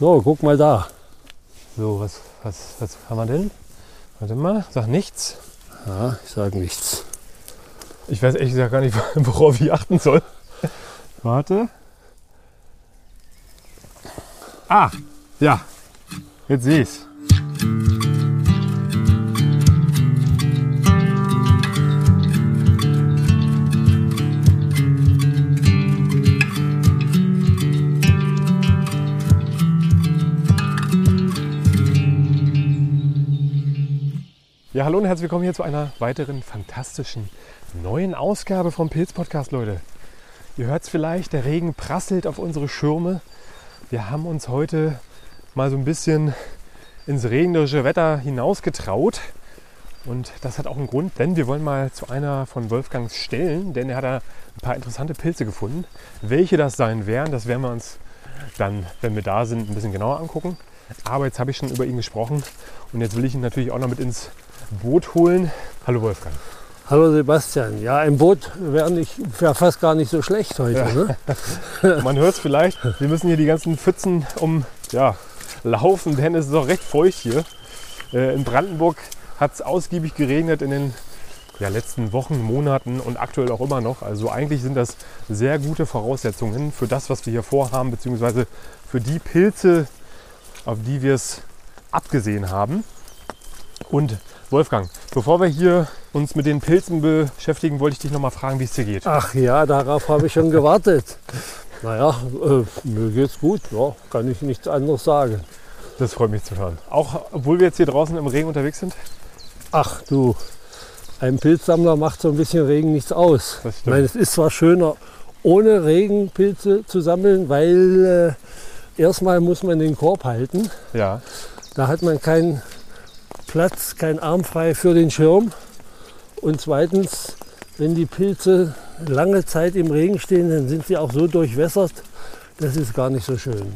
So, guck mal da. So, was, was, was haben wir denn? Warte mal, sag nichts. Ja, ich sage nichts. Ich weiß ehrlich gesagt gar nicht, worauf ich achten soll. Warte. Ah, ja. Jetzt sehe ich's. Ja, hallo und herzlich willkommen hier zu einer weiteren fantastischen neuen Ausgabe vom Pilz Podcast, Leute. Ihr hört es vielleicht, der Regen prasselt auf unsere Schirme. Wir haben uns heute mal so ein bisschen ins regnerische Wetter hinausgetraut. Und das hat auch einen Grund, denn wir wollen mal zu einer von Wolfgangs Stellen, denn er hat da ein paar interessante Pilze gefunden. Welche das sein werden, das werden wir uns dann, wenn wir da sind, ein bisschen genauer angucken. Aber jetzt habe ich schon über ihn gesprochen und jetzt will ich ihn natürlich auch noch mit ins Boot holen. Hallo Wolfgang. Hallo Sebastian. Ja, ein Boot wäre wär fast gar nicht so schlecht heute. Ne? Man hört es vielleicht. Wir müssen hier die ganzen Pfützen um ja, laufen, denn es ist auch recht feucht hier. Äh, in Brandenburg hat es ausgiebig geregnet in den ja, letzten Wochen, Monaten und aktuell auch immer noch. Also eigentlich sind das sehr gute Voraussetzungen für das, was wir hier vorhaben, beziehungsweise für die Pilze, auf die wir es abgesehen haben. Und Wolfgang, bevor wir hier uns mit den Pilzen beschäftigen, wollte ich dich noch mal fragen, wie es dir geht. Ach ja, darauf habe ich schon gewartet. Naja, äh, mir geht's gut. Ja, kann ich nichts anderes sagen. Das freut mich zu hören. Auch obwohl wir jetzt hier draußen im Regen unterwegs sind? Ach du, ein Pilzsammler macht so ein bisschen Regen nichts aus. Das Ich meine, es ist zwar schöner, ohne Regen Pilze zu sammeln, weil äh, erstmal muss man den Korb halten. Ja, Da hat man keinen Platz, keinen Arm frei für den Schirm. Und zweitens, wenn die Pilze lange Zeit im Regen stehen, dann sind sie auch so durchwässert, das ist gar nicht so schön.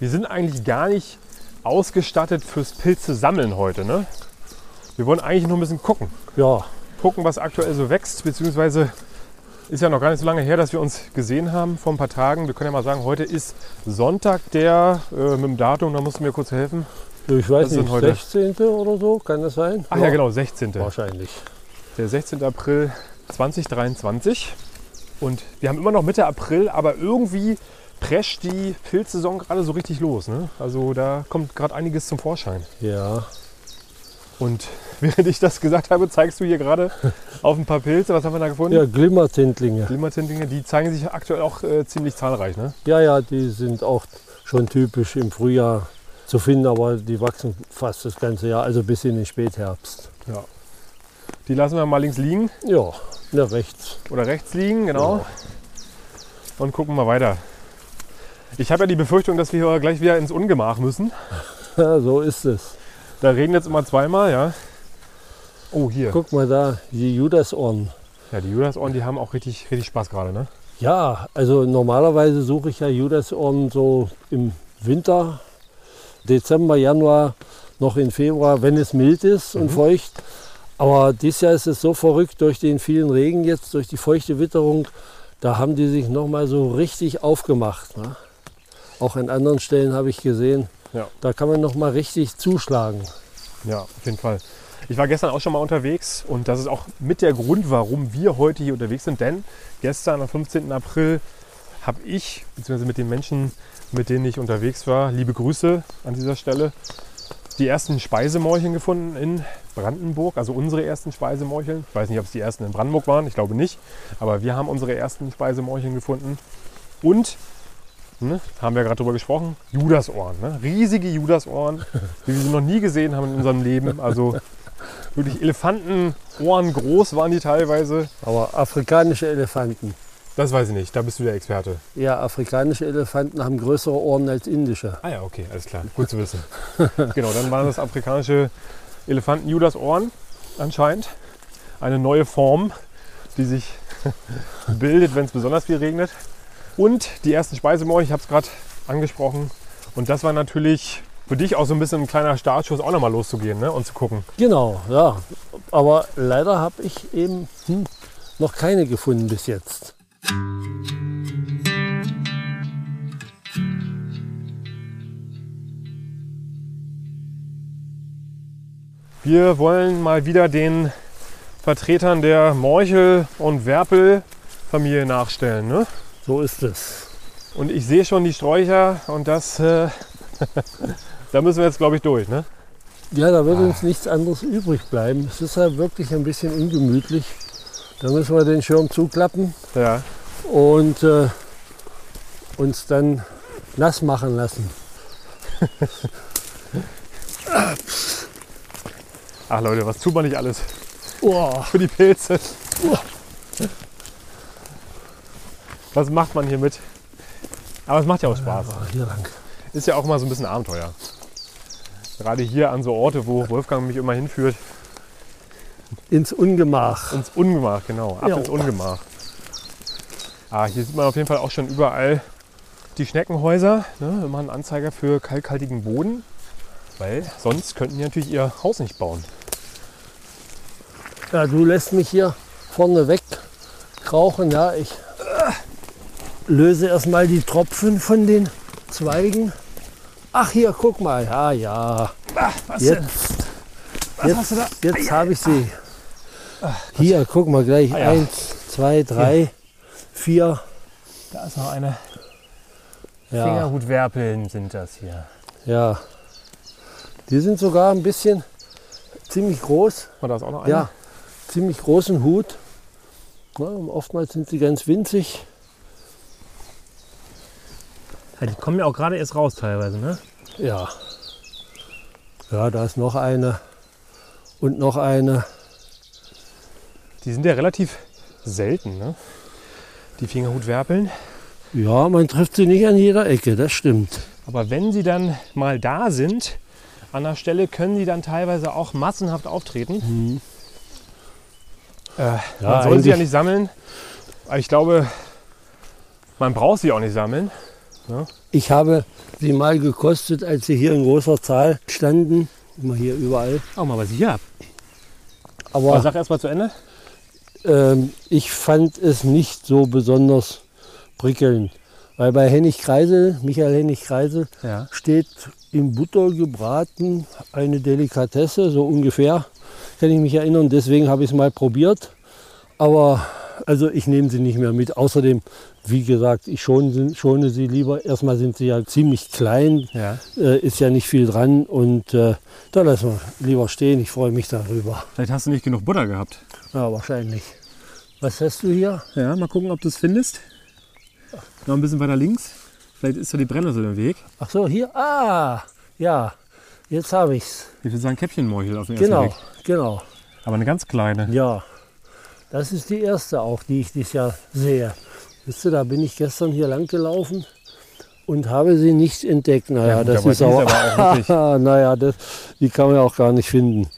wir sind eigentlich gar nicht ausgestattet fürs Pilze sammeln heute. Ne? Wir wollen eigentlich nur ein bisschen gucken. Ja, Gucken, was aktuell so wächst, beziehungsweise ist ja noch gar nicht so lange her, dass wir uns gesehen haben vor ein paar Tagen. Wir können ja mal sagen, heute ist Sonntag, der äh, mit dem Datum, da musst du mir kurz helfen. Ich weiß denn nicht, heute? 16. oder so, kann das sein? Ach ja, genau, 16. Wahrscheinlich. Der 16. April 2023. Und wir haben immer noch Mitte April, aber irgendwie prescht die Pilzsaison gerade so richtig los. Ne? Also da kommt gerade einiges zum Vorschein. Ja, Und während ich das gesagt habe, zeigst du hier gerade auf ein paar Pilze. Was haben wir da gefunden? ja Glimmertintlinge. Klimatintlinge, die zeigen sich aktuell auch äh, ziemlich zahlreich. Ne? Ja, ja, die sind auch schon typisch im Frühjahr zu finden, aber die wachsen fast das ganze Jahr, also bis in den Spätherbst. Ja. Die lassen wir mal links liegen Ja, na rechts. oder rechts liegen, genau. Und gucken mal weiter. Ich habe ja die Befürchtung, dass wir hier gleich wieder ins Ungemach müssen. Ja, so ist es. Da regnet es immer zweimal, ja. Oh, hier. Guck mal da, die Judasohren. Ja, die Judasohren, die haben auch richtig, richtig Spaß gerade, ne? Ja, also normalerweise suche ich ja Judasohren so im Winter, Dezember, Januar, noch in Februar, wenn es mild ist und feucht. Aber dieses Jahr ist es so verrückt durch den vielen Regen jetzt, durch die feuchte Witterung, da haben die sich noch mal so richtig aufgemacht. Ne? Auch an anderen Stellen habe ich gesehen, Ja. da kann man noch mal richtig zuschlagen. Ja, auf jeden Fall. Ich war gestern auch schon mal unterwegs und das ist auch mit der Grund, warum wir heute hier unterwegs sind. Denn gestern am 15. April habe ich, beziehungsweise mit den Menschen, mit denen ich unterwegs war, liebe Grüße an dieser Stelle, die ersten Speisemorcheln gefunden in Brandenburg, also unsere ersten Speisemorcheln. Ich weiß nicht, ob es die ersten in Brandenburg waren, ich glaube nicht, aber wir haben unsere ersten Speisemorcheln gefunden. Und, ne, haben wir gerade drüber gesprochen, Judasohren, ne? riesige Judasohren, wie wir sie noch nie gesehen haben in unserem Leben. Also wirklich Elefantenohren groß waren die teilweise. Aber afrikanische Elefanten, Das weiß ich nicht, da bist du der Experte. ja, afrikanische Elefanten haben größere Ohren als indische. Ah ja, okay, alles klar. Gut zu wissen. genau, dann waren das afrikanische Elefanten-Judas-Ohren anscheinend. Eine neue Form, die sich bildet, wenn es besonders viel regnet. Und die ersten Speisemorchen, ich habe es gerade angesprochen. Und das war natürlich für dich auch so ein bisschen ein kleiner Startschuss, auch nochmal loszugehen ne? und zu gucken. Genau, ja. Aber leider habe ich eben hm, noch keine gefunden bis jetzt. Wir wollen mal wieder den Vertretern der Morchel- und Werpel-Familie nachstellen. Ne? So ist es. Und ich sehe schon die Sträucher und das, äh, da müssen wir jetzt, glaube ich, durch. Ne? Ja, da wird ah. uns nichts anderes übrig bleiben. Es ist ja wirklich ein bisschen ungemütlich. Da müssen wir den Schirm zuklappen Ja. und äh, uns dann nass machen lassen. Ach Leute, was tut man nicht alles Oh, für die Pilze? Was macht man hier mit? Aber es macht ja auch Spaß. lang. Ist ja auch mal so ein bisschen Abenteuer. Gerade hier an so Orte, wo Wolfgang mich immer hinführt. Ins Ungemach. Ins Ungemach, genau. Ab Ja. ins Ungemach. Ah, hier sieht man auf jeden Fall auch schon überall die Schneckenhäuser. Ne? Machen einen Anzeiger für kalkhaltigen Boden. Weil sonst könnten die natürlich ihr Haus nicht bauen. Ja, du lässt mich hier vorne weg krauchen. Ja, ich äh, löse erstmal die Tropfen von den Zweigen. Ach, hier, guck mal. Ja, ja. Was Jetzt, jetzt, jetzt habe ich sie. Hier, guck mal gleich. Ah, ja. Eins, zwei, drei, vier. Da ist noch eine. Ja, Fingerhutwerpeln sind das hier. ja. Die sind sogar ein bisschen ziemlich groß. Und da ist auch noch eine. Ja, ziemlich großen Hut. Ja, oftmals sind sie ganz winzig. Ja, die kommen ja auch gerade erst raus teilweise, ne? Ja. Ja, da ist noch eine und noch eine. Die sind ja relativ selten, ne? Die Fingerhutwerpeln. Ja, man trifft sie nicht an jeder Ecke, das stimmt. Aber wenn sie dann mal da sind, an der Stelle können sie dann teilweise auch massenhaft auftreten. Äh, Ja, man soll sie ja nicht sammeln. Aber ich glaube, man braucht sie auch nicht sammeln. Ich habe sie mal gekostet, als sie hier in großer Zahl standen. Immer hier überall. Auch mal was ich habe. Aber Aber sag erst mal zu Ende. Ähm, ich fand es nicht so besonders prickelnd. Weil bei Hennig Kreisel, Michael Hennig Kreisel, Ja. steht in Butter gebraten eine Delikatesse, so ungefähr, kann ich mich erinnern. Deswegen habe ich es mal probiert. Aber also ich nehme sie nicht mehr mit. Außerdem, wie gesagt, ich schone, sie- schone sie lieber. Erstmal sind sie ja ziemlich klein, ja. äh, ist ja nicht viel dran. Und äh, da lassen wir lieber stehen. Ich freue mich darüber. Vielleicht hast du nicht genug Butter gehabt. Ja, wahrscheinlich. Was hast du hier? Ja, mal gucken, ob du es findest. Noch ein bisschen weiter links. Vielleicht ist da die Brennnessel im Weg. Ach so, hier. Ah, ja. Jetzt habe ich's. Ich würde sagen Käppchenmorchel auf den ersten Genau, Blick. genau. Aber eine ganz kleine. Ja, das ist die erste auch, die ich dieses Jahr sehe. Wisst ihr, da bin ich gestern hier lang gelaufen und habe sie nicht entdeckt. Naja, Ja, das ist ist aber, aber auch naja, das, die kann man ja auch gar nicht finden.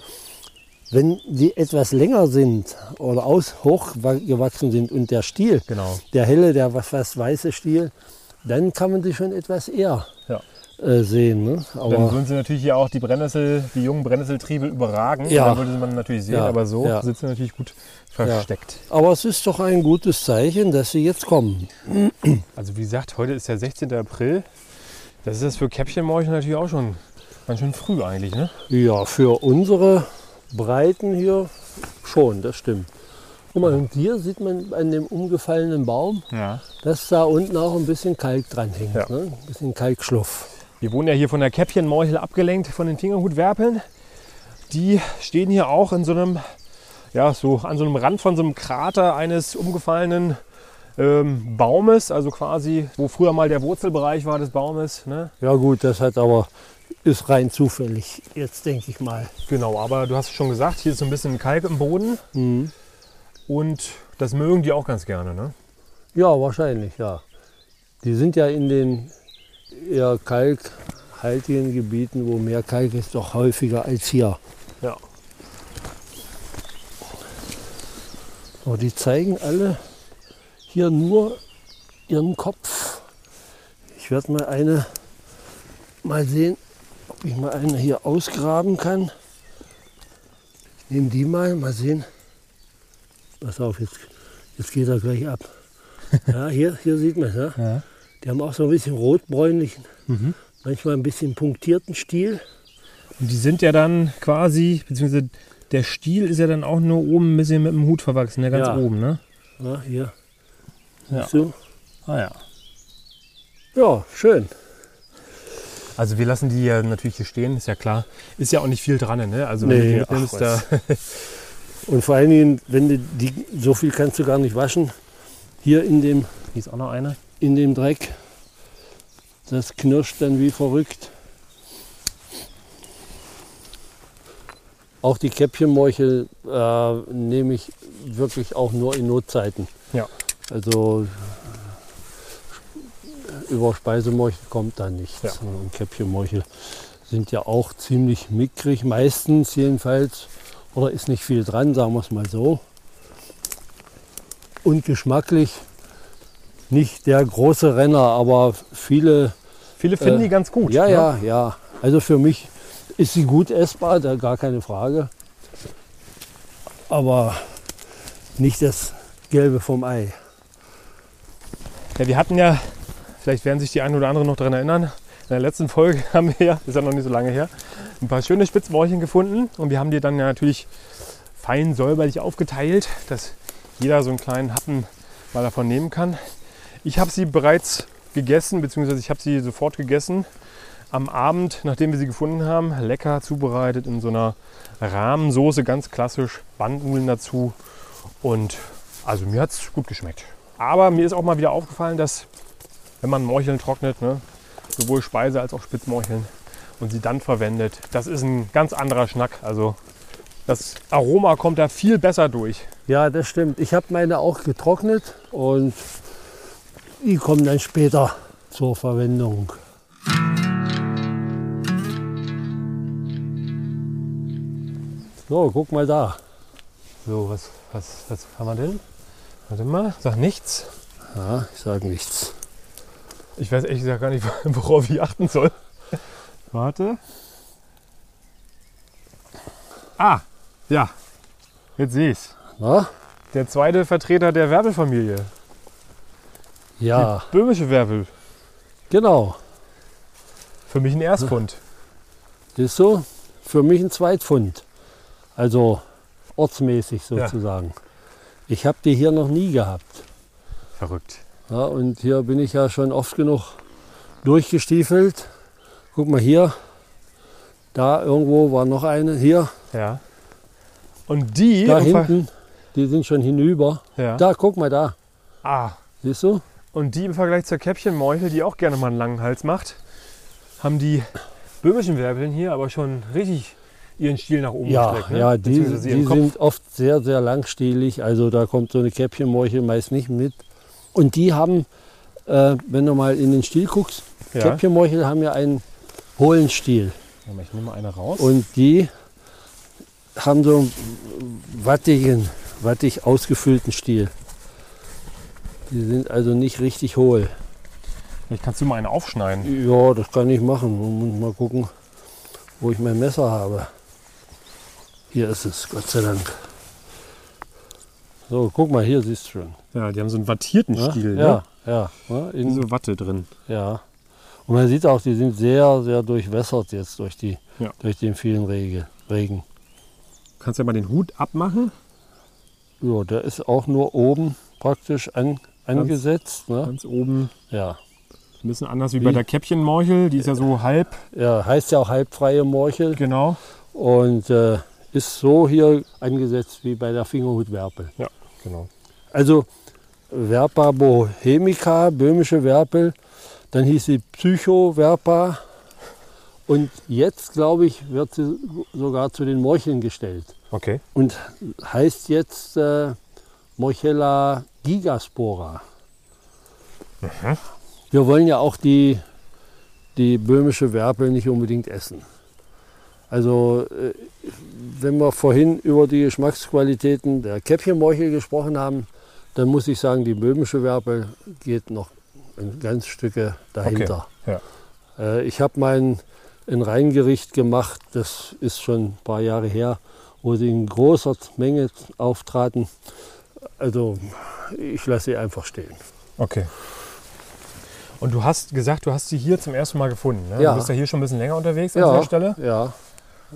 Wenn die etwas länger sind oder aus hochgewachsen sind und der Stiel, Genau. der helle, der fast weiße Stiel, dann kann man die schon etwas eher Ja. äh, sehen. Ne? Dann Aber würden sie natürlich hier auch die Brennnessel, die jungen Brennnesseltriebe überragen. Ja. Da würde man natürlich sehen, Ja, aber so ja. sie natürlich gut versteckt. Aber es ist doch ein gutes Zeichen, dass sie jetzt kommen. Also wie gesagt, heute ist der 16. April. Das ist das für Käppchenmorchel natürlich auch schon ganz schön früh eigentlich, ne? Ja, für unsere Breiten hier schon, das stimmt. Guck mal, und hier sieht man an dem umgefallenen Baum, Ja. dass da unten auch ein bisschen Kalk dran hängt. Ja. Ne? Ein bisschen Kalkschluff. Wir wurden ja hier von der Käppchenmorchel abgelenkt von den Fingerhutwerpeln. Die stehen hier auch in so einem, ja, so an so einem Rand von so einem Krater eines umgefallenen ähm, Baumes, also quasi, wo früher mal der Wurzelbereich war des Baumes. Ne? Ja gut, das hat aber, ist rein zufällig, jetzt denke ich mal. Genau, aber du hast schon gesagt, hier ist so ein bisschen Kalk im Boden Mhm. und das mögen die auch ganz gerne. Ne? Ja, wahrscheinlich, ja. Die sind ja in den eher kalkhaltigen Gebieten, wo mehr Kalk ist, doch häufiger als hier. So, die zeigen alle hier nur ihren Kopf. Ich werde mal eine mal sehen, ob ich mal eine hier ausgraben kann. Ich nehme die mal, mal sehen. Pass auf, jetzt, jetzt geht er gleich ab. Ja, hier, hier sieht man, ja. Ja. Die haben auch so ein bisschen rotbräunlichen, Mhm. manchmal ein bisschen punktierten Stiel. Und die sind ja dann quasi, beziehungsweise der Stiel ist ja dann auch nur oben ein bisschen mit dem Hut verwachsen, der ganz Ja. oben, ne? Ja, hier. Ja. Du? Ah ja. Ja, schön. Also wir lassen die ja natürlich hier stehen, ist ja klar. Ist ja auch nicht viel dran, ne? Also Nee, wenn du die ach, da, Und vor allen Dingen, wenn du die, so viel kannst du gar nicht waschen. Hier in dem, hier ist auch noch eine. in dem Dreck. Das knirscht dann wie verrückt. Auch die Käppchenmorchel äh, nehme ich wirklich auch nur in Notzeiten. Ja. Also über Speisemorchel kommt da nichts. Ja. Und Käppchenmorchel sind ja auch ziemlich mickrig, meistens jedenfalls. Oder ist nicht viel dran, sagen wir es mal so. Und geschmacklich nicht der große Renner, aber viele Viele finden Äh, die ganz gut. ja, ne? ja, ja. Also für mich ist sie gut essbar, da gar keine Frage. Aber nicht das Gelbe vom Ei. Ja, wir hatten ja, vielleicht werden sich die einen oder anderen noch daran erinnern, in der letzten Folge haben wir ja, ist ja noch nicht so lange her, ein paar schöne Spitzmorcheln gefunden und wir haben die dann ja natürlich fein säuberlich aufgeteilt, dass jeder so einen kleinen Happen mal davon nehmen kann. Ich habe sie bereits gegessen, beziehungsweise ich habe sie sofort gegessen am Abend, nachdem wir sie gefunden haben. Lecker zubereitet in so einer Rahmensoße, ganz klassisch, Bandnudeln dazu und also mir hat es gut geschmeckt. Aber mir ist auch mal wieder aufgefallen, dass wenn man Morcheln trocknet, ne, sowohl Speise als auch Spitzmorcheln und sie dann verwendet, das ist ein ganz anderer Schnack. Also das Aroma kommt da viel besser durch. Ja, das stimmt. Ich habe meine auch getrocknet und die kommen dann später zur Verwendung. So, guck mal da. So, was, was, was haben wir denn? Warte mal, sag nichts. Ja, ich sage nichts. Ich weiß ehrlich gesagt gar nicht, worauf ich achten soll. Warte. Ah, ja. Jetzt sehe ich's. Na? Der zweite Vertreter der Werbelfamilie. Ja, Die böhmische Werbel. genau. Für mich ein Erstfund. Siehst du? Für mich ein Zweitfund. Also ortsmäßig Ja. sozusagen. Ich habe die hier noch nie gehabt. Verrückt. Ja, und hier bin ich ja schon oft genug durchgestiefelt. Guck mal hier. Da irgendwo war noch eine. Hier, Ja. Und die. da hinten. Die sind schon hinüber. Ja. Da, guck mal da. Ah. Siehst du? Und die im Vergleich zur Käppchenmeuchel, die auch gerne mal einen langen Hals macht, haben die böhmischen Werbeln hier aber schon richtig ihren Stiel nach oben Ja, gestreckt. Ne? ja die, die sind oft sehr, sehr langstielig. Also da kommt so eine Käppchenmorchel meist nicht mit. Und die haben, äh, wenn du mal in den Stiel guckst, Ja. Käppchenmorchel haben ja einen hohlen Stiel. Ich nehme mal eine raus. Und die haben so einen wattigen, wattig ausgefüllten Stiel. Die sind also nicht richtig hohl. Vielleicht kannst du mal eine aufschneiden. Ja, das kann ich machen. Man muss mal gucken, wo ich mein Messer habe. Hier ist es, Gott sei Dank. So, guck mal, hier siehst du schon. Ja, die haben so einen wattierten Ja, Stiel. ja, Ne? ja, ja, in, so Watte drin. ja. Und man sieht auch, die sind sehr, sehr durchwässert jetzt durch, die, Ja. durch den vielen Rege, Regen. Kannst ja mal den Hut abmachen. Ja, der ist auch nur oben praktisch an, angesetzt. Ne? Ganz oben. Ja. Ein bisschen anders wie, Wie? bei der Käppchenmorchel. Die ist ja so halb. ja, heißt ja auch halbfreie Morchel Genau. und äh, ist so hier angesetzt wie bei der Fingerhutwerpel. genau. Also Verpa bohemica, böhmische Werpel, dann hieß sie Psycho-Verpa und jetzt, glaube ich, wird sie sogar zu den Morcheln gestellt Okay. und heißt jetzt äh, Morchella gigaspora. Wir wollen ja auch die, die böhmische Werpel nicht unbedingt essen. Also äh, wenn wir vorhin über die Geschmacksqualitäten der Käppchenmorchel gesprochen haben, dann muss ich sagen, die böhmische Werpel geht noch ein ganz Stücke dahinter. ja. Äh, ich habe mal ein, ein Reingericht gemacht, das ist schon ein paar Jahre her, wo sie in großer Menge auftraten. Also ich lasse sie einfach stehen. Okay. Und du hast gesagt, du hast sie hier zum ersten Mal gefunden. Ne? Ja. Du bist ja hier schon ein bisschen länger unterwegs an Ja. dieser Stelle. Ja,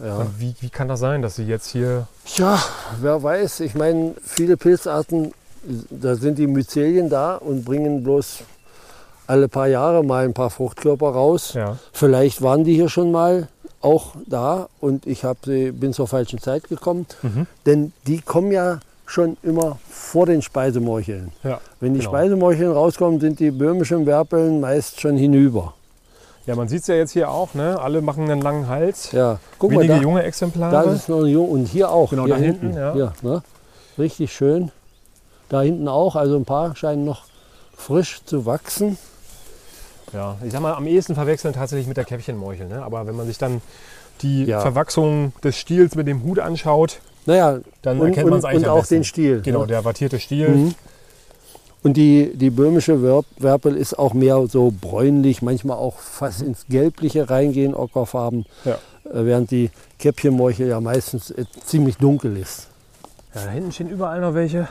ja. Wie, wie kann das sein, dass sie jetzt hier. Tja, wer weiß. Ich meine, viele Pilzarten, da sind die Myzelien da und bringen bloß alle paar Jahre mal ein paar Fruchtkörper raus. Ja. Vielleicht waren die hier schon mal auch da und ich hab sie, bin zur falschen Zeit gekommen. Mhm. Denn die kommen ja schon immer vor den Speisemorcheln. Ja. Wenn die Genau. Speisemorcheln rauskommen, sind die böhmischen Werpeln meist schon hinüber. Ja, man sieht es ja jetzt hier auch, ne? Alle machen einen langen Hals. Ja, guck Wenige mal, da, junge da Exemplare. ist noch ein Jung und hier auch. Genau, hier da hinten, ja. Hier, ne? Richtig schön. Da hinten auch, also ein paar scheinen noch frisch zu wachsen. Ja, ich sag mal, am ehesten verwechseln tatsächlich mit der Käppchenmorchel. Ne? Aber wenn man sich dann die Ja. Verwachsung des Stiels mit dem Hut anschaut, Naja, dann und, erkennt man es eigentlich und auch besten. den Stiel. Genau, ne? der wattierte Stiel. Mhm. Und die, die böhmische Werp Werpel ist auch mehr so bräunlich, manchmal auch fast ins Gelbliche reingehen, ockerfarben, Ja. äh, während die Käppchenmorchel ja meistens äh, ziemlich dunkel ist. Ja, da hinten stehen überall noch welche.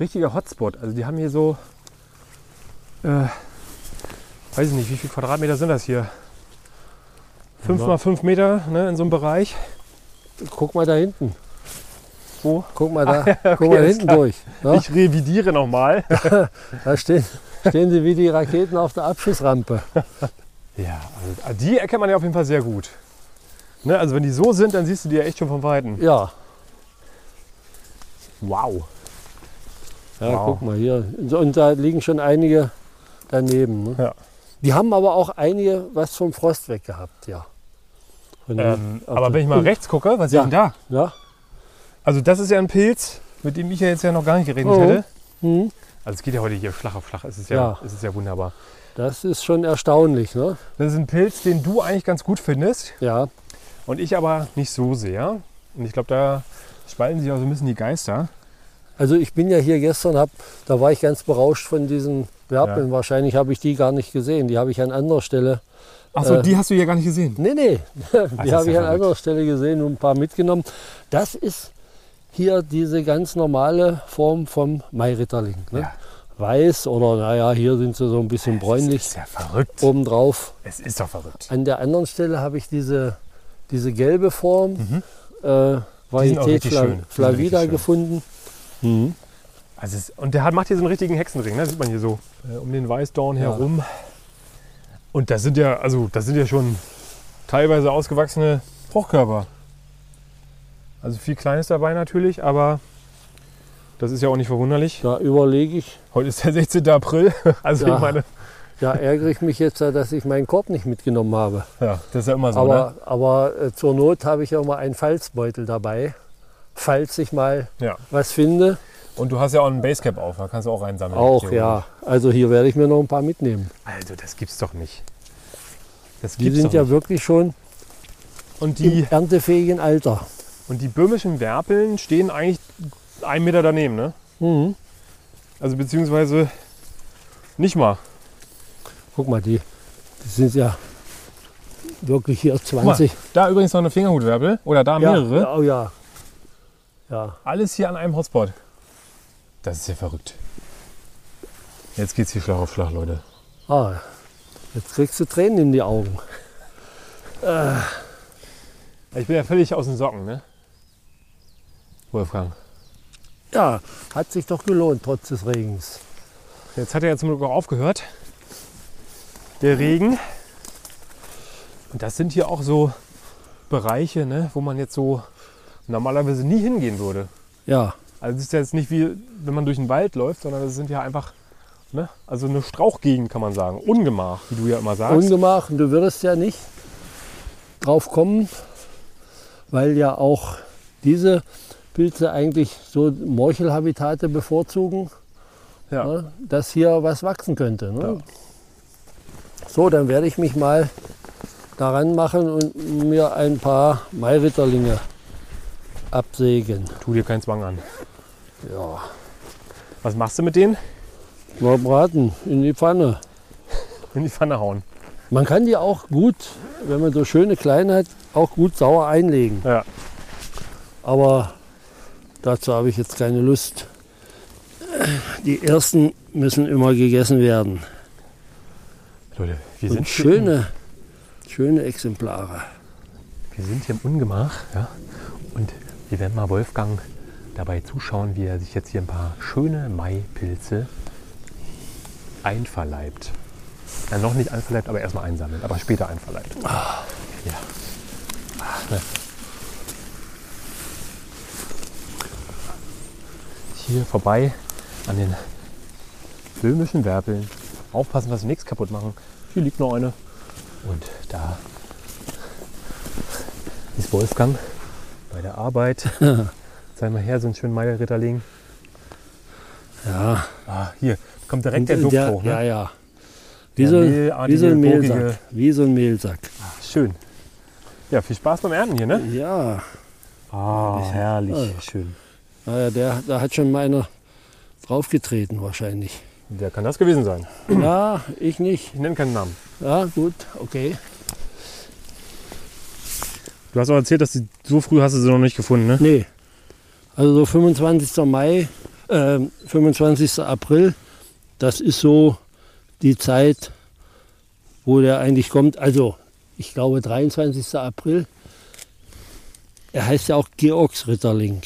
Richtiger Hotspot. Also die haben hier so, äh, weiß ich nicht, wie viele Quadratmeter sind das hier? Fünf mal fünf Meter ne, in so einem Bereich. Guck mal da hinten. Wo? Guck mal da, okay, guck mal hinten klar. durch. Ja? Ich revidiere nochmal. Da stehen, stehen sie wie die Raketen auf der Abschussrampe. Ja, also die erkennt man ja auf jeden Fall sehr gut. Ne, also wenn die so sind, dann siehst du die ja echt schon von Weitem. Ja, Wow. ja Wow. guck mal hier. Und da liegen schon einige daneben. Ne? Ja. Die haben aber auch einige was vom Frost weg gehabt, ja. Ähm, aber wenn ich mal rechts gucke, was Ja. ist denn da? Ja. Also das ist ja ein Pilz, mit dem ich ja jetzt ja noch gar nicht gerechnet Oh. hätte. Hm. Also es geht ja heute hier flach auf flach. Es ist ja, Ja. Es ist ja wunderbar. Das ist schon erstaunlich, ne? Das ist ein Pilz, den du eigentlich ganz gut findest Ja. und ich aber nicht so sehr. Und ich glaube, da spalten sich auch so ein bisschen die Geister. Also ich bin ja hier gestern, hab, da war ich ganz berauscht von diesen Werpeln. Ja. Wahrscheinlich habe ich die gar nicht gesehen. Die habe ich an anderer Stelle. Achso, Äh, die hast du hier gar nicht gesehen. Nee, nee, die habe ich ja an anderer Stelle gesehen und ein paar mitgenommen. Das ist hier diese ganz normale Form vom Mairitterling. Ne? Ja. Weiß oder naja, hier sind sie so ein bisschen Das bräunlich ist ja verrückt. obendrauf. Es ist doch verrückt. An der anderen Stelle habe ich diese, diese gelbe Form, Mhm. äh, Varietät Fla Flavida gefunden. Mhm. Also es, und der hat, macht hier so einen richtigen Hexenring, ne? sieht man hier so äh, um den Weißdorn Ja. herum. Und das sind ja, also das sind ja schon teilweise ausgewachsene Fruchtkörper. Also viel Kleines dabei natürlich, aber das ist ja auch nicht verwunderlich. Da überlege ich, Heute ist der 16. April. Also Ja. ich meine, da ärgere ich mich jetzt, dass ich meinen Korb nicht mitgenommen habe. ja, das ist ja immer so. aber aber äh, zur Not habe ich ja immer einen Falzbeutel dabei, falls ich mal ne? ja. was finde. Und du hast ja auch einen Basecap auf, da kannst du auch einsammeln. Auch, ja. Also hier werde ich mir noch ein paar mitnehmen. Also das gibt's doch nicht. Das Die sind ja nicht. wirklich schon Und im die, erntefähigen Alter. Und die böhmischen Werpeln stehen eigentlich einen Meter daneben, ne? Mhm. Also beziehungsweise nicht mal. Guck mal, die, die sind ja wirklich hier Guck mal, 20. da übrigens noch eine Fingerhutwerbel oder da mehrere. ja, oh ja. Ja, Alles hier an einem Hotspot. Das ist ja verrückt. Jetzt geht's hier Schlag auf Schlag, Leute. ah, jetzt kriegst du Tränen in die Augen. Ich bin ja völlig aus den Socken, ne? Wolfgang. Ja, hat sich doch gelohnt, trotz des Regens. Jetzt hat er ja zum Glück auch aufgehört. Der Regen. Und das sind hier auch so Bereiche, ne, wo man jetzt so normalerweise nie hingehen würde. Ja, Also es ist ja jetzt nicht wie, wenn man durch den Wald läuft, sondern es sind ja einfach, ne, also eine Strauchgegend kann man sagen. Ungemach, wie du ja immer sagst. Ungemach. Und du würdest ja nicht drauf kommen, weil ja auch diese Pilze eigentlich so Morchelhabitate bevorzugen, ja. ne, dass hier was wachsen könnte. Ne? Ja. So, dann werde ich mich mal daran machen und mir ein paar Mairitterlinge absägen. Tu dir keinen Zwang an. Ja, Was machst du mit denen? mal braten in die Pfanne. In die Pfanne hauen. Man kann die auch gut, wenn man so schöne kleine hat, auch gut sauer einlegen. Ja. Aber dazu habe ich jetzt keine Lust. Die ersten müssen immer gegessen werden. Leute, wir Und sind schöne, schöne Exemplare. Wir sind hier im Ungemach ja, und wir werden mal Wolfgang dabei zuschauen, wie er sich jetzt hier ein paar schöne Maipilze einverleibt. Ja, noch nicht einverleibt, aber erstmal einsammeln, aber später einverleibt. Ja. Ah, ne. Hier vorbei an den böhmischen Werbeln. Aufpassen, dass wir nichts kaputt machen. Hier liegt noch eine. Und da ist Wolfgang bei der Arbeit. Sei mal her, so ein schönen Mairitterling. Ja. Ah, hier kommt direkt der Duft der, hoch. Ne? Ja, ja. Wie so, wie so ein gurkige- Mehlsack. Wie so ein Mehlsack. Ah, schön. Ja, viel Spaß beim Ernten hier, ne? Ja. Ah, herrlich. Ah. Schön. Naja, der, da hat schon mal einer draufgetreten wahrscheinlich. Wer kann das gewesen sein? ja, ich nicht. Ich nenne keinen Namen. Ja, gut, okay. Du hast auch erzählt, dass sie so früh hast du sie noch nicht gefunden, ne? Nee. Also so 25. Mai, äh, 25. April, das ist so die Zeit, wo der eigentlich kommt. Also ich glaube 23. April. Er heißt ja auch Georgsritterling.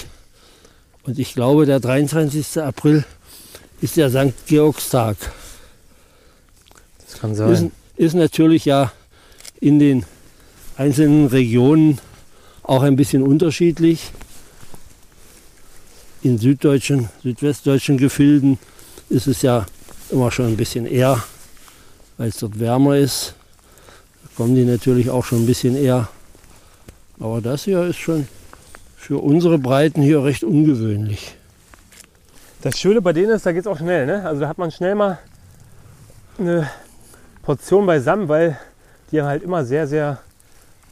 Und ich glaube, der 23. April ist der St. Georgstag. Das kann Ist, ist natürlich ja in den einzelnen Regionen auch ein bisschen unterschiedlich. In süddeutschen, südwestdeutschen Gefilden ist es ja immer schon ein bisschen eher, weil es dort wärmer ist. Da kommen die natürlich auch schon ein bisschen eher. Aber das hier ist schon für unsere Breiten hier recht ungewöhnlich. Das Schöne bei denen ist, da geht es auch schnell. Ne? Also da hat man schnell mal eine Portion beisammen, weil die halt immer sehr, sehr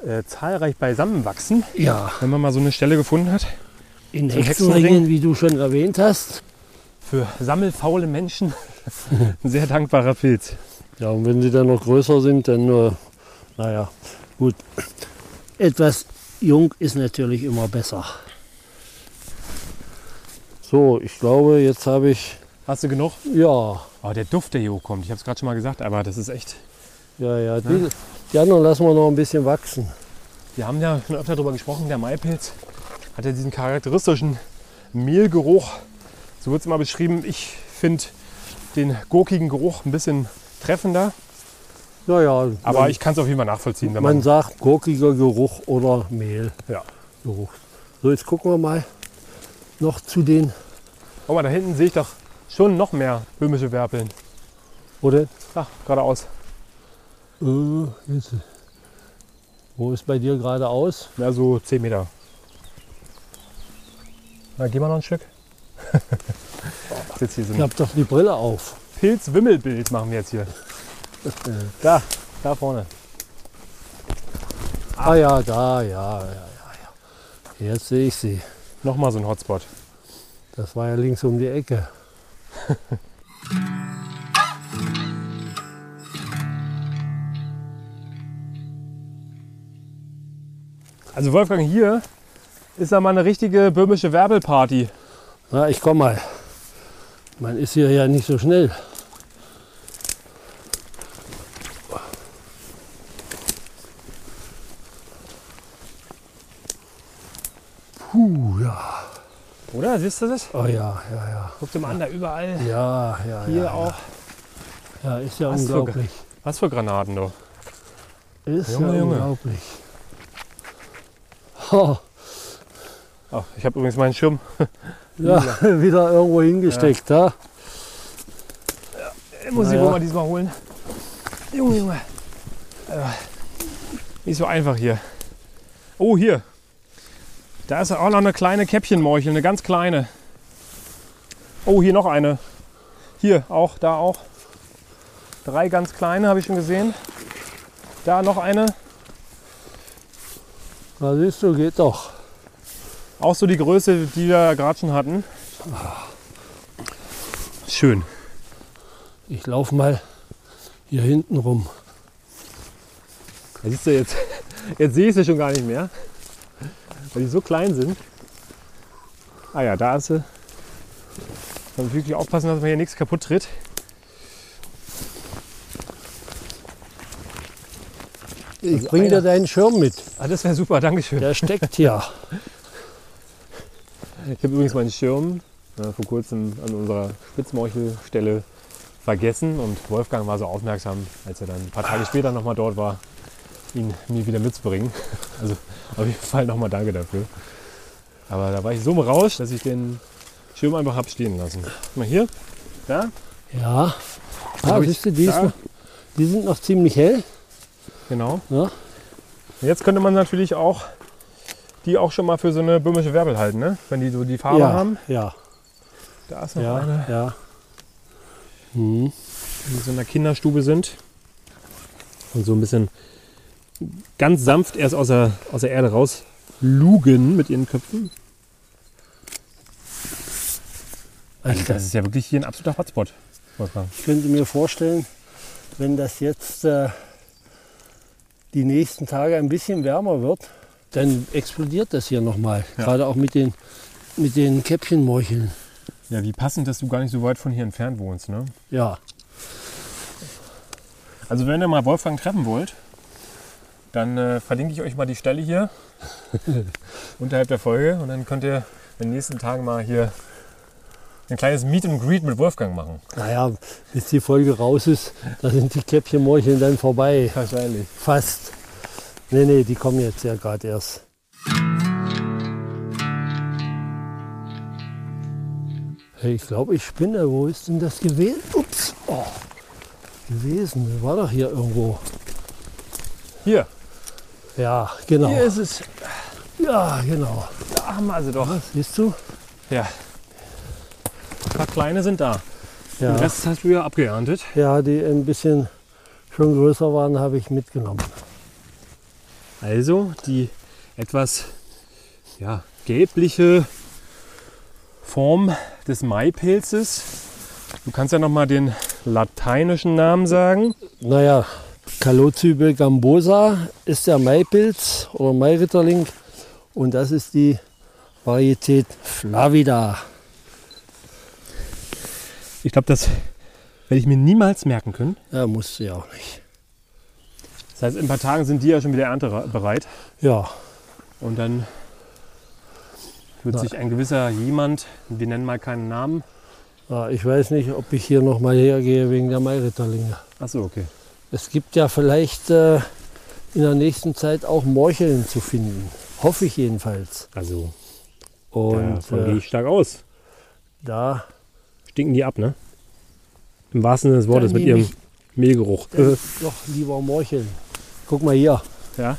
äh, zahlreich beisammen wachsen. Ja, Wenn man mal so eine Stelle gefunden hat. in So Hexenringen, Hexenring. wie du schon erwähnt hast. Für sammelfaule Menschen ein sehr dankbarer Pilz. Ja, und wenn sie dann noch größer sind, dann, äh, naja, gut. Etwas jung ist natürlich immer besser. So, ich glaube, jetzt habe ich, Hast du genug? ja, Oh, der Duft, der hier hochkommt. Ich habe es gerade schon mal gesagt, aber das ist echt. ja, ja, die, die anderen lassen wir noch ein bisschen wachsen. Wir haben ja schon öfter darüber gesprochen, der Maipilz hat ja diesen charakteristischen Mehlgeruch. So wird es immer beschrieben. Ich finde den gurkigen Geruch ein bisschen treffender. Ja, ja, Aber man, ich kann es auf jeden Fall nachvollziehen. Wenn man man, sagt gurkiger Geruch oder Mehlgeruch. ja. So, jetzt gucken wir mal noch zu den, Oh, mal, da hinten sehe ich doch schon noch mehr böhmische Werpeln. oder? Ach, geradeaus. Äh, jetzt, wo ist bei dir geradeaus? Ja, so 10 Meter. Na, gehen wir noch ein Stück. Ich habe doch die Brille auf. Pilz-Wimmelbild machen wir jetzt hier. Da, da vorne. Ah ja, da, ja, ja, ja, ja. Jetzt sehe ich sie. Nochmal so ein Hotspot. Das war ja links um die Ecke. Also Wolfgang, hier ist ja mal eine richtige böhmische Werbelparty. Na, ich komm mal. Man ist hier ja nicht so schnell. Puh, ja. Oder? Siehst du das? Oh ja, ja, ja. Guck dir mal an, da überall. Ja, ja, Hier ja. auch. Ja, ist ja Was für unglaublich. Was für Granaten, du. Ist Junge, ja Junge. unglaublich. Oh, Oh, ich habe übrigens meinen Schirm. ja, wieder irgendwo hingesteckt, ja. Den muss ich Naja. wohl mal diesmal holen. Junge, Junge. Äh, nicht so einfach hier. Oh, hier. Da ist auch noch eine kleine Käppchenmorchel, eine ganz kleine. Oh, hier noch eine. Hier, auch, da auch. Drei ganz kleine habe ich schon gesehen. Da noch eine. Na siehst du, geht doch. Auch so die Größe, die wir gerade schon hatten. Schön. Ich laufe mal hier hinten rum. Da siehst du jetzt, jetzt sehe ich sie schon gar nicht mehr, weil die so klein sind. Ah ja, da ist sie. Man muss wirklich aufpassen, dass man hier nichts kaputt tritt. Ich Also bringe dir einer- deinen Schirm mit. Ah, das wäre super, Dankeschön. Der steckt hier. Ich habe übrigens meinen Schirm äh, vor kurzem an unserer Spitzmorchelstelle vergessen und Wolfgang war so aufmerksam, als er dann ein paar Tage später nochmal dort war, ihn mir wieder mitzubringen. Also auf jeden Fall nochmal danke dafür. Aber da war ich so im Rausch, dass ich den Schirm einfach hab stehen lassen. Guck Mal hier, da, Ja. Ah, siehst du, die, da. noch, die sind noch ziemlich hell. genau. Ja. Jetzt könnte man natürlich auch die auch schon mal für so eine böhmische Werbel halten, ne? wenn die so die Farbe ja, haben. ja, Da ist noch ja, eine, ja. Hm. die so in der Kinderstube sind. Und so ein bisschen ganz sanft erst aus der, aus der Erde raus lugen mit ihren Köpfen. Also das ist ja wirklich hier ein absoluter Hotspot. Wolfgang. ich könnte mir vorstellen, wenn das jetzt äh, die nächsten Tage ein bisschen wärmer wird, dann explodiert das hier nochmal. Ja. Gerade auch mit den, mit den Käppchenmorcheln. Ja, wie passend, dass du gar nicht so weit von hier entfernt wohnst. Ne? Ja, Also wenn ihr mal Wolfgang treffen wollt, dann äh, verlinke ich euch mal die Stelle hier unterhalb der Folge und dann könnt ihr in den nächsten Tagen mal hier ein kleines Meet and Greet mit Wolfgang machen. naja, bis die Folge raus ist, da sind die Käppchenmorcheln dann vorbei. Wahrscheinlich. Fast. Nee, nee, die kommen jetzt ja gerade erst. Hey, ich glaube, ich spinne. Wo ist denn das gewesen? Ups. Oh. Gewesen. Das war doch hier irgendwo. Hier, Ja, genau. hier ist es. Ja, genau. Da haben wir sie doch. Siehst du? Ja. Ein paar kleine sind da. Den Ja. Rest hast du ja abgeerntet. ja, die ein bisschen schon größer waren, habe ich mitgenommen. Also die etwas ja, gelbliche Form des Maipilzes. Du kannst ja noch mal den lateinischen Namen sagen. Naja, Calocybe gambosa ist der Maipilz oder Mairitterling und das ist die Varietät Flavida. Ich glaube, das werde ich mir niemals merken können. Ja, musste ja auch nicht. Das heißt, in ein paar Tagen sind die ja schon wieder erntebereit. Ja, Und dann wird Na. sich ein gewisser jemand, wir nennen mal keinen Namen. ja, ich weiß nicht, ob ich hier noch mal hergehe wegen der Mairitterlinge. Achso, okay. Es gibt ja vielleicht äh, in der nächsten Zeit auch Morcheln zu finden. Hoffe ich jedenfalls. Also, Und davon gehe äh, ich stark aus. da Stinken die ab, ne? Im wahrsten Sinne des Wortes, mit ihrem Mehlgeruch. äh, doch lieber Morcheln. Guck mal hier, Ja?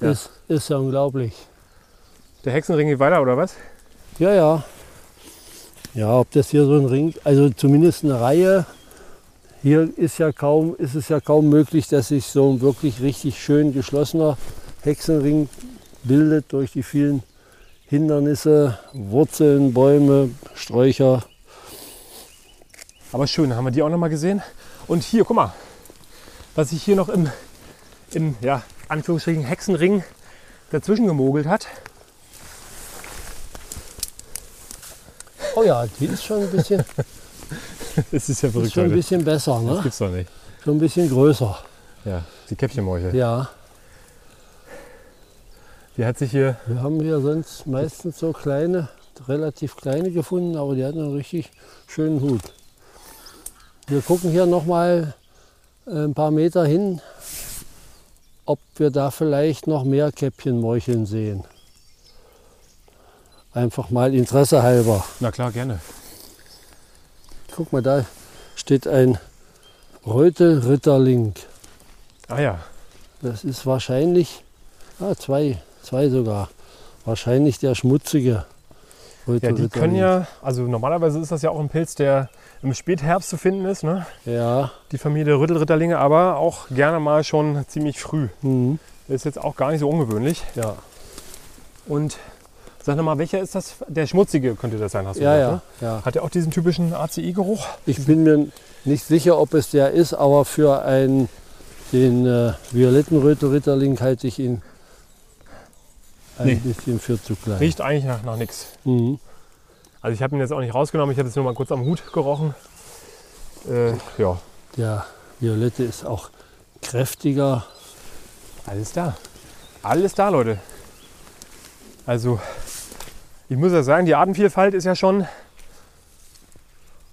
Ja. Ist, ist ja unglaublich. Der Hexenring geht weiter, oder was? Ja, ja. Ja, ob das hier so ein Ring, also zumindest eine Reihe. Hier ist ja kaum, ist es ja kaum möglich, dass sich so ein wirklich richtig schön geschlossener Hexenring bildet durch die vielen Hindernisse, Wurzeln, Bäume, Sträucher. Aber schön, haben wir die auch noch mal gesehen. Und hier, guck mal, was sich hier noch im, im ja, Anführungsstrichen Hexenring dazwischen gemogelt hat. Oh ja, die ist schon ein bisschen, Das ist ja ist verrückt, schon ein bisschen besser, Das ne? gibt's doch nicht. Schon ein bisschen größer. Ja, die Käppchenmorchel. Ja, Die hat sich hier, wir haben hier sonst meistens so kleine, relativ kleine gefunden, aber die hat einen richtig schönen Hut. Wir gucken hier noch mal äh, ein paar Meter hin, ob wir da vielleicht noch mehr Käppchenmorcheln sehen. Einfach mal Interesse halber. na klar, gerne. Guck mal, da steht ein Reutelritterling. Ah ja, Das ist wahrscheinlich, ah, zwei, zwei sogar, wahrscheinlich der schmutzige ja die können ja, also normalerweise ist das ja auch ein Pilz, der im Spätherbst zu finden ist, ne? Ja, die Familie Rüttelritterlinge, aber auch gerne mal schon ziemlich früh. mhm, ist jetzt auch gar nicht so ungewöhnlich. ja, Und sag nochmal, welcher ist das? Der schmutzige könnte das sein, hast du ja, gesagt, ja, ja. Ne? Hat er auch diesen typischen ACI-Geruch? Ich bin mir nicht sicher, ob es der ist, aber für einen, den äh, violetten Rötelritterling halte ich ihn ein Nee. bisschen für zu klein. Riecht eigentlich nach, nach nichts. Mhm. Also ich habe ihn jetzt auch nicht rausgenommen, ich habe jetzt nur mal kurz am Hut gerochen. Äh, ja, Der violette ist auch kräftiger Alles da. Alles da, Leute. Also, ich muss ja sagen, die Artenvielfalt ist ja schon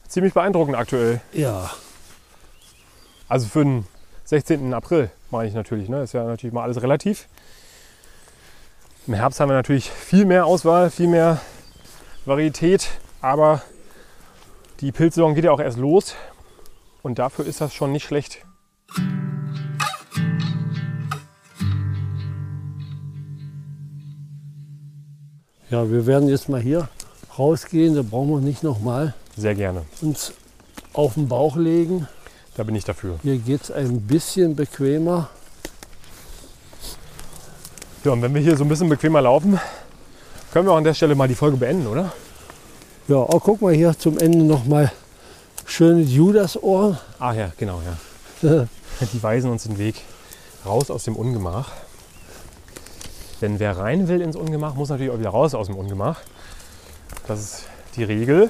ziemlich beeindruckend aktuell. Ja, Also für den 16. April meine ich natürlich. Ne? Ist ja natürlich mal alles relativ. Im Herbst haben wir natürlich viel mehr Auswahl, viel mehr Varietät. Aber die Pilzsaison geht ja auch erst los. Und dafür ist das schon nicht schlecht. Ja, wir werden jetzt mal hier rausgehen. Da brauchen wir nicht nochmal Sehr gerne. uns auf den Bauch legen. Da bin ich dafür. Hier geht es ein bisschen bequemer. Ja, und wenn wir hier so ein bisschen bequemer laufen, können wir auch an der Stelle mal die Folge beenden, oder? Ja, oh, guck mal hier zum Ende nochmal schönes Judasohr. Ah ja, genau, ja. Die weisen uns den Weg raus aus dem Ungemach. Denn wer rein will ins Ungemach, muss natürlich auch wieder raus aus dem Ungemach. Das ist die Regel.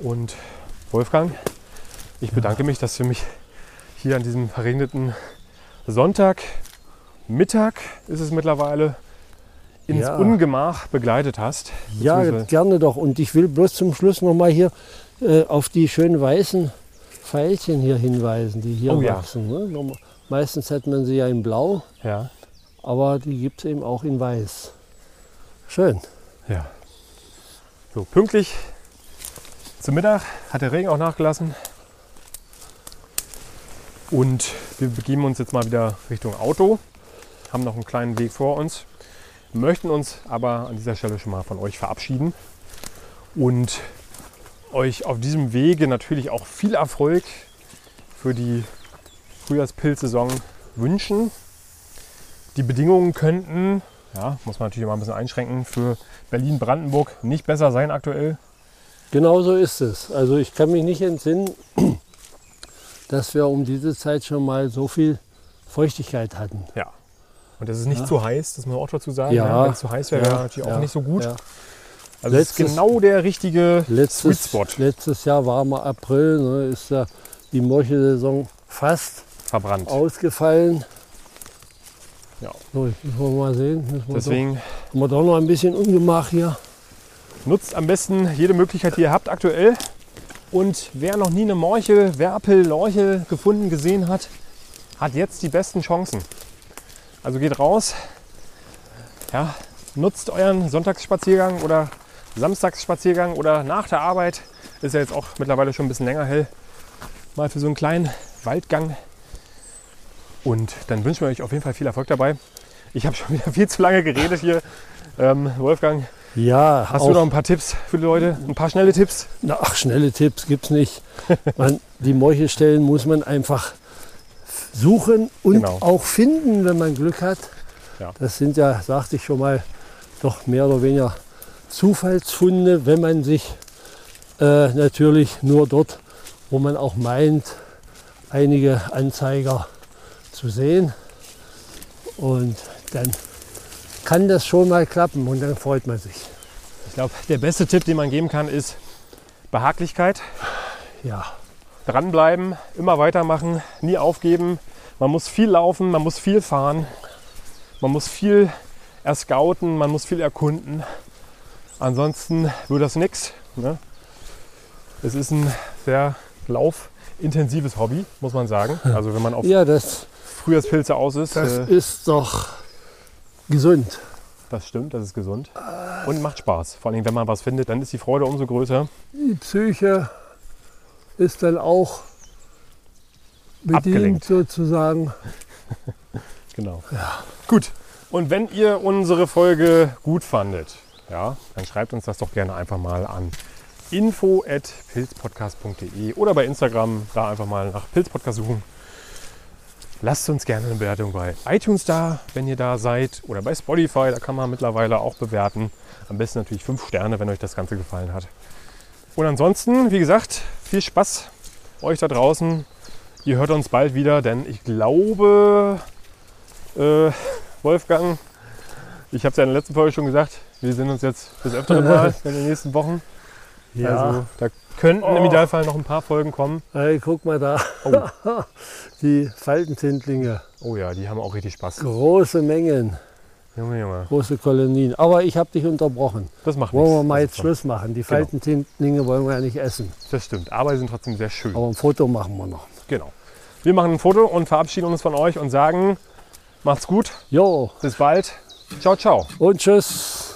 Und Wolfgang, ich bedanke mich, dass du mich hier an diesem verregneten Sonntag, Mittag ist es mittlerweile, ins Ja. Ungemach begleitet hast. Ja, gerne doch. Und ich will bloß zum Schluss nochmal hier äh, auf die schönen weißen Pfeilchen hier hinweisen, die hier Oh ja. wachsen. Ne? Norm- Meistens hat man sie ja in Blau, Ja, aber die gibt es eben auch in Weiß. Schön. Ja. So, pünktlich zum Mittag hat der Regen auch nachgelassen. Und wir begeben uns jetzt mal wieder Richtung Auto. Haben noch einen kleinen Weg vor uns. Möchten uns aber an dieser Stelle schon mal von euch verabschieden. Und euch auf diesem Wege natürlich auch viel Erfolg für die Frühjahrspilzsaison wünschen. Die Bedingungen könnten ja, muss man natürlich mal ein bisschen einschränken, für Berlin-Brandenburg nicht besser sein aktuell. Genau so ist es. Also ich kann mich nicht entsinnen, dass wir um diese Zeit schon mal so viel Feuchtigkeit hatten. Ja. Und es ist nicht Ja. zu heiß, das muss man auch dazu sagen. Ja. Wenn es zu heiß wäre, wäre natürlich auch nicht so gut. Ja. Also es ist Letztes- genau der richtige Letztes, Sweet Spot letztes Jahr warmer April, ne, ist ja die Morchelsaison fast verbrannt. ausgefallen. Ja. So, jetzt müssen wir mal sehen. Wir Deswegen doch, haben wir doch noch ein bisschen Ungemach hier. nutzt am besten jede Möglichkeit, die ihr habt aktuell. Und wer noch nie eine Morchel, Werpel, Lorche gefunden, gesehen hat, hat jetzt die besten Chancen. Also geht raus, ja, nutzt euren Sonntagsspaziergang oder Samstagsspaziergang oder nach der Arbeit. Ist ja jetzt auch mittlerweile schon ein bisschen länger hell. Mal für so einen kleinen Waldgang. Und dann wünschen wir euch auf jeden Fall viel Erfolg dabei. Ich habe schon wieder viel zu lange geredet hier. Ähm, Wolfgang, Ja, Hast du noch ein paar Tipps für die Leute? Ein paar schnelle Tipps? na, ach, schnelle Tipps gibt es nicht. Man, die Morchelstellen muss man einfach suchen und Genau. auch finden, wenn man Glück hat. Ja. Das sind ja, sagte ich schon mal, doch mehr oder weniger Zufallsfunde, wenn man sich äh, natürlich nur dort, wo man auch meint, einige Anzeiger zu sehen. Und dann kann das schon mal klappen und dann freut man sich. Ich glaube, der beste Tipp, den man geben kann, ist Behaglichkeit. Ja, Dranbleiben, immer weitermachen, nie aufgeben. Man muss viel laufen, man muss viel fahren, man muss viel erscouten, man muss viel erkunden. Ansonsten wird das nichts. Ne? Es ist ein sehr laufintensives Hobby, muss man sagen. Also wenn man auf ja das, Frühjahrspilze aus ist, das äh, ist doch gesund. das stimmt, das ist gesund und macht Spaß. Vor allem, wenn man was findet, dann ist die Freude umso größer. Die Psyche ist dann auch bedient Abgelenkt. sozusagen. Genau. Gut. Und wenn ihr unsere Folge gut fandet, ja, dann schreibt uns das doch gerne einfach mal an info@pilzpodcast.de oder bei Instagram da einfach mal nach Pilzpodcast suchen. Lasst uns gerne eine Bewertung bei iTunes da, wenn ihr da seid, oder bei Spotify, da kann man mittlerweile auch bewerten. Am besten natürlich fünf Sterne, wenn euch das Ganze gefallen hat. Und ansonsten, wie gesagt, viel Spaß euch da draußen. Ihr hört uns bald wieder, denn ich glaube, äh, Wolfgang, ich habe es ja in der letzten Folge schon gesagt, wir sehen uns jetzt das öfteren Mal in den nächsten Wochen. Ja. Also da könnten im Oh. Idealfall noch ein paar Folgen kommen. Hey, guck mal da. Oh. Die Faltentintlinge. Oh ja, die haben auch richtig Spaß. Große Mengen, Junge, Junge. große Kolonien. Aber ich habe dich unterbrochen. Das macht Wollen wir nichts. mal Das jetzt Schluss machen. Die Faltentintlinge wollen wir ja nicht essen. Das stimmt, aber sie sind trotzdem sehr schön. Aber ein Foto machen wir noch. Genau. Wir machen ein Foto und verabschieden uns von euch und sagen, macht's gut, Jo, bis bald. Ciao, ciao. und tschüss.